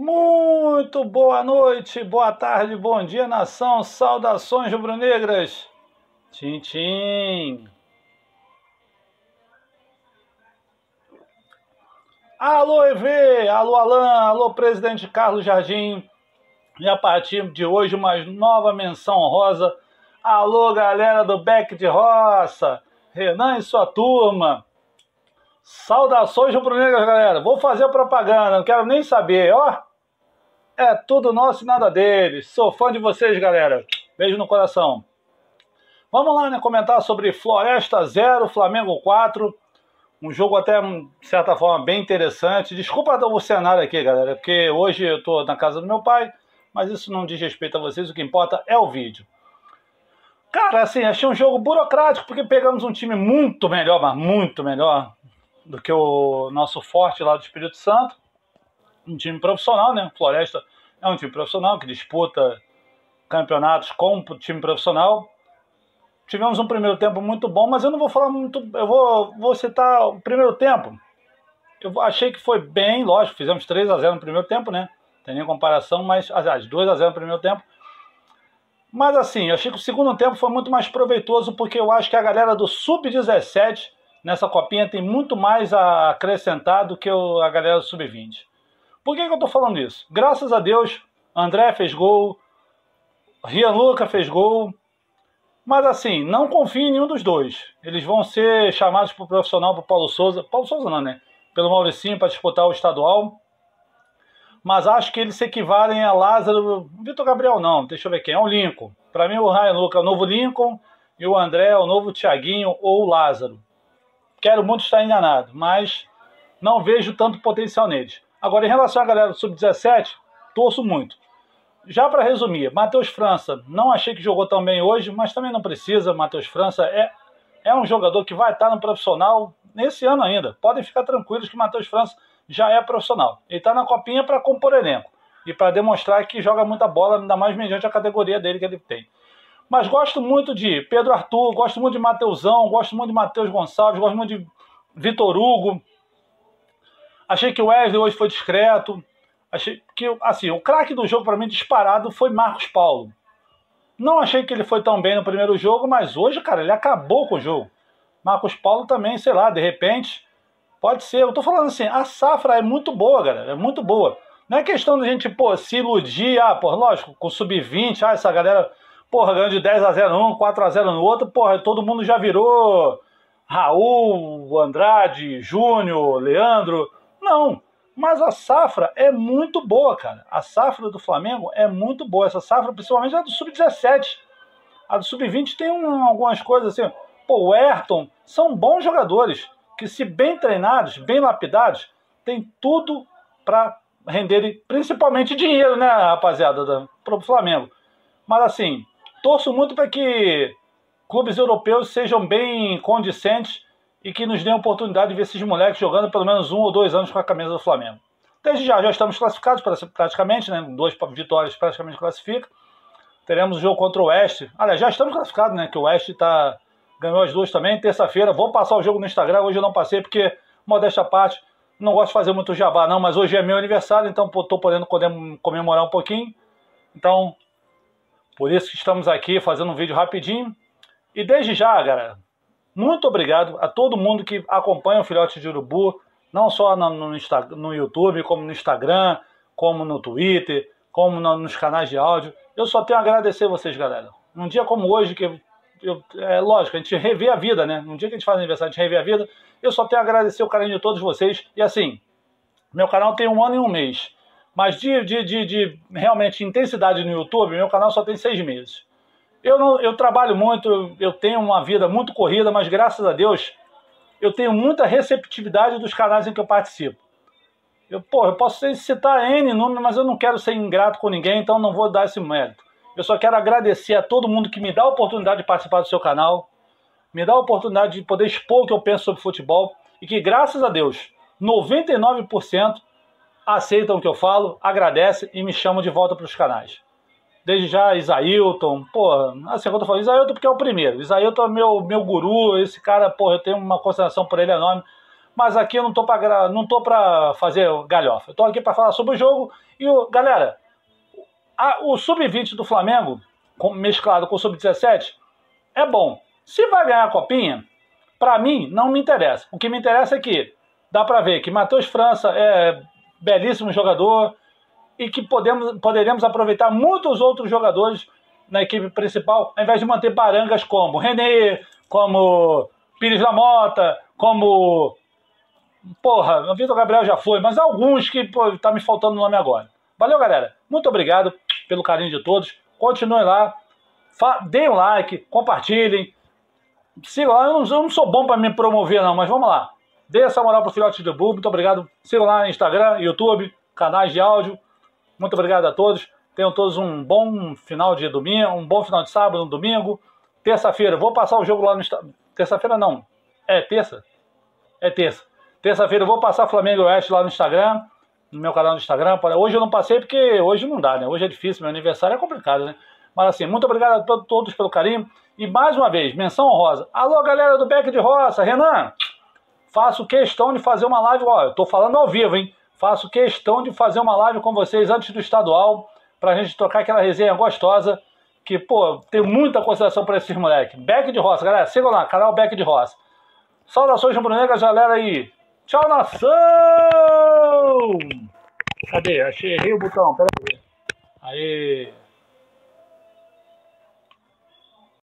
Muito boa noite, boa tarde, bom dia, nação. Saudações rubro-negras. Tchim, tchim. Alô, EV, alô, Alain, alô, presidente Carlos Jardim. E a partir de hoje, uma nova menção honrosa. Alô, galera do Beck de Roça, Renan e sua turma. Saudações rubro-negras, galera. Vou fazer propaganda, não quero nem saber, ó. É tudo nosso e nada deles. Sou fã de vocês, galera. Beijo no coração. Vamos lá, né? Comentar sobre Floresta 0, Flamengo 4. Um jogo até, de certa forma, bem interessante. Desculpa o cenário aqui, galera, porque hoje eu estou na casa do meu pai, mas isso não diz respeito a vocês, o que importa é o vídeo. Cara, assim, achei um jogo burocrático, porque pegamos um time muito melhor, mas muito melhor do que o nosso forte lá do Espírito Santo um time profissional, né? Floresta é um time profissional que disputa campeonatos com o time profissional. Tivemos um primeiro tempo muito bom, mas eu não vou falar muito. Eu vou, vou citar o primeiro tempo. Eu achei que foi bem, lógico, fizemos 3 a 0 no primeiro tempo, né? Tem nem comparação, mas aliás, 2 a 0 no primeiro tempo. Mas assim, eu achei que o segundo tempo foi muito mais proveitoso porque eu acho que a galera do sub-17 nessa copinha tem muito mais a acrescentar do que a galera do sub-20. Por que, que eu estou falando isso? Graças a Deus, André fez gol, Rian Luca fez gol, mas assim, não confio em nenhum dos dois. Eles vão ser chamados para o profissional, para Paulo Souza. Paulo Souza não, né? Pelo Mauricinho para disputar o estadual. Mas acho que eles se equivalem a Lázaro. Vitor Gabriel não, deixa eu ver quem. É o Lincoln. Para mim, o Ryan Luca é o novo Lincoln e o André é o novo Tiaguinho ou Lázaro. Quero muito estar enganado, mas não vejo tanto potencial neles. Agora, em relação à galera do Sub-17, torço muito. Já para resumir, Matheus França, não achei que jogou tão bem hoje, mas também não precisa. Matheus França é, é um jogador que vai estar no profissional nesse ano ainda. Podem ficar tranquilos que Matheus França já é profissional. Ele está na copinha para compor elenco e para demonstrar que joga muita bola, ainda mais mediante a categoria dele que ele tem. Mas gosto muito de Pedro Arthur, gosto muito de Mateusão, gosto muito de Matheus Gonçalves, gosto muito de Vitor Hugo, Achei que o Wesley hoje foi discreto. Achei que, assim, o craque do jogo para mim disparado foi Marcos Paulo. Não achei que ele foi tão bem no primeiro jogo, mas hoje, cara, ele acabou com o jogo. Marcos Paulo também, sei lá, de repente, pode ser. Eu tô falando assim, a safra é muito boa, galera, é muito boa. Não é questão da gente, pô, se iludir, ah, pô, lógico, com sub-20, ah, essa galera, porra, ganhou de 10 a 0 num, 4 a 0 no outro, porra, todo mundo já virou Raul, Andrade, Júnior, Leandro. Não. Mas a safra é muito boa, cara. A safra do Flamengo é muito boa. Essa safra, principalmente a do Sub-17. A do Sub-20 tem um, algumas coisas assim. Pô, o Ayrton são bons jogadores que, se bem treinados, bem lapidados, tem tudo para renderem principalmente dinheiro, né, rapaziada, para o Flamengo. Mas assim, torço muito para que clubes europeus sejam bem condicentes e que nos dê a oportunidade de ver esses moleques jogando pelo menos um ou dois anos com a camisa do Flamengo. Desde já, já estamos classificados praticamente, né? Duas vitórias praticamente classifica. Teremos o jogo contra o Oeste. Aliás, já estamos classificados, né? Que o Oeste tá... ganhou as duas também. Terça-feira, vou passar o jogo no Instagram. Hoje eu não passei porque, modéstia à parte, não gosto de fazer muito jabá, não. Mas hoje é meu aniversário, então estou podendo comemorar um pouquinho. Então, por isso que estamos aqui fazendo um vídeo rapidinho. E desde já, galera, muito obrigado a todo mundo que acompanha o Filhote de Urubu, não só no, no, no YouTube, como no Instagram, como no Twitter, como no, nos canais de áudio. Eu só tenho a agradecer vocês, galera. Num dia como hoje, que eu, é lógico, a gente revê a vida, né? Num dia que a gente faz aniversário, a gente revê a vida. Eu só tenho a agradecer o carinho de todos vocês. E assim, meu canal tem um ano e um mês. Mas de, de, de, de realmente intensidade no YouTube, meu canal só tem seis meses. Eu, não, eu trabalho muito, eu tenho uma vida muito corrida, mas graças a Deus eu tenho muita receptividade dos canais em que eu participo. Eu, pô, eu posso citar N número, mas eu não quero ser ingrato com ninguém, então não vou dar esse mérito. Eu só quero agradecer a todo mundo que me dá a oportunidade de participar do seu canal, me dá a oportunidade de poder expor o que eu penso sobre futebol e que, graças a Deus, 99% aceitam o que eu falo, agradecem e me chamam de volta para os canais desde já Isailton, pô, assim, quando eu falo Isailton porque é o primeiro, Isailton é meu, meu guru, esse cara, pô, eu tenho uma consideração por ele enorme, mas aqui eu não tô para não tô para fazer galhofa. Eu tô aqui para falar sobre o jogo e o galera, a, o sub-20 do Flamengo, com, mesclado com o sub-17, é bom. Se vai ganhar a copinha, para mim não me interessa. O que me interessa é que dá para ver que Matheus França é belíssimo jogador e que podemos, poderemos aproveitar muitos outros jogadores na equipe principal, ao invés de manter barangas como René, como Pires da Mota, como. Porra, o Vitor Gabriel já foi, mas alguns que pô, tá me faltando o nome agora. Valeu, galera. Muito obrigado pelo carinho de todos. Continuem lá. Deem um like, compartilhem. Sigam lá. Eu não, eu não sou bom para me promover, não, mas vamos lá. Dê essa moral pro Filhote de Bull. Muito obrigado. Sigam lá no Instagram, YouTube, canais de áudio. Muito obrigado a todos. Tenham todos um bom final de domingo, um bom final de sábado, um domingo. Terça-feira, vou passar o jogo lá no. Terça-feira não. É terça? É terça. Terça-feira eu vou passar Flamengo Oeste lá no Instagram, no meu canal no Instagram. Hoje eu não passei porque hoje não dá, né? Hoje é difícil, meu aniversário é complicado, né? Mas assim, muito obrigado a todos pelo carinho. E mais uma vez, menção honrosa. Alô, galera do Beck de Roça, Renan, faço questão de fazer uma live, ó, eu tô falando ao vivo, hein? Faço questão de fazer uma live com vocês antes do estadual, pra gente trocar aquela resenha gostosa, que, pô, tem muita consideração para esses moleques. Beck de Roça, galera, sigam lá, canal Beck de Roça. Saudações rubro-negras, galera aí. Tchau, nação! Cadê? Achei, errei o botão, peraí. Aí.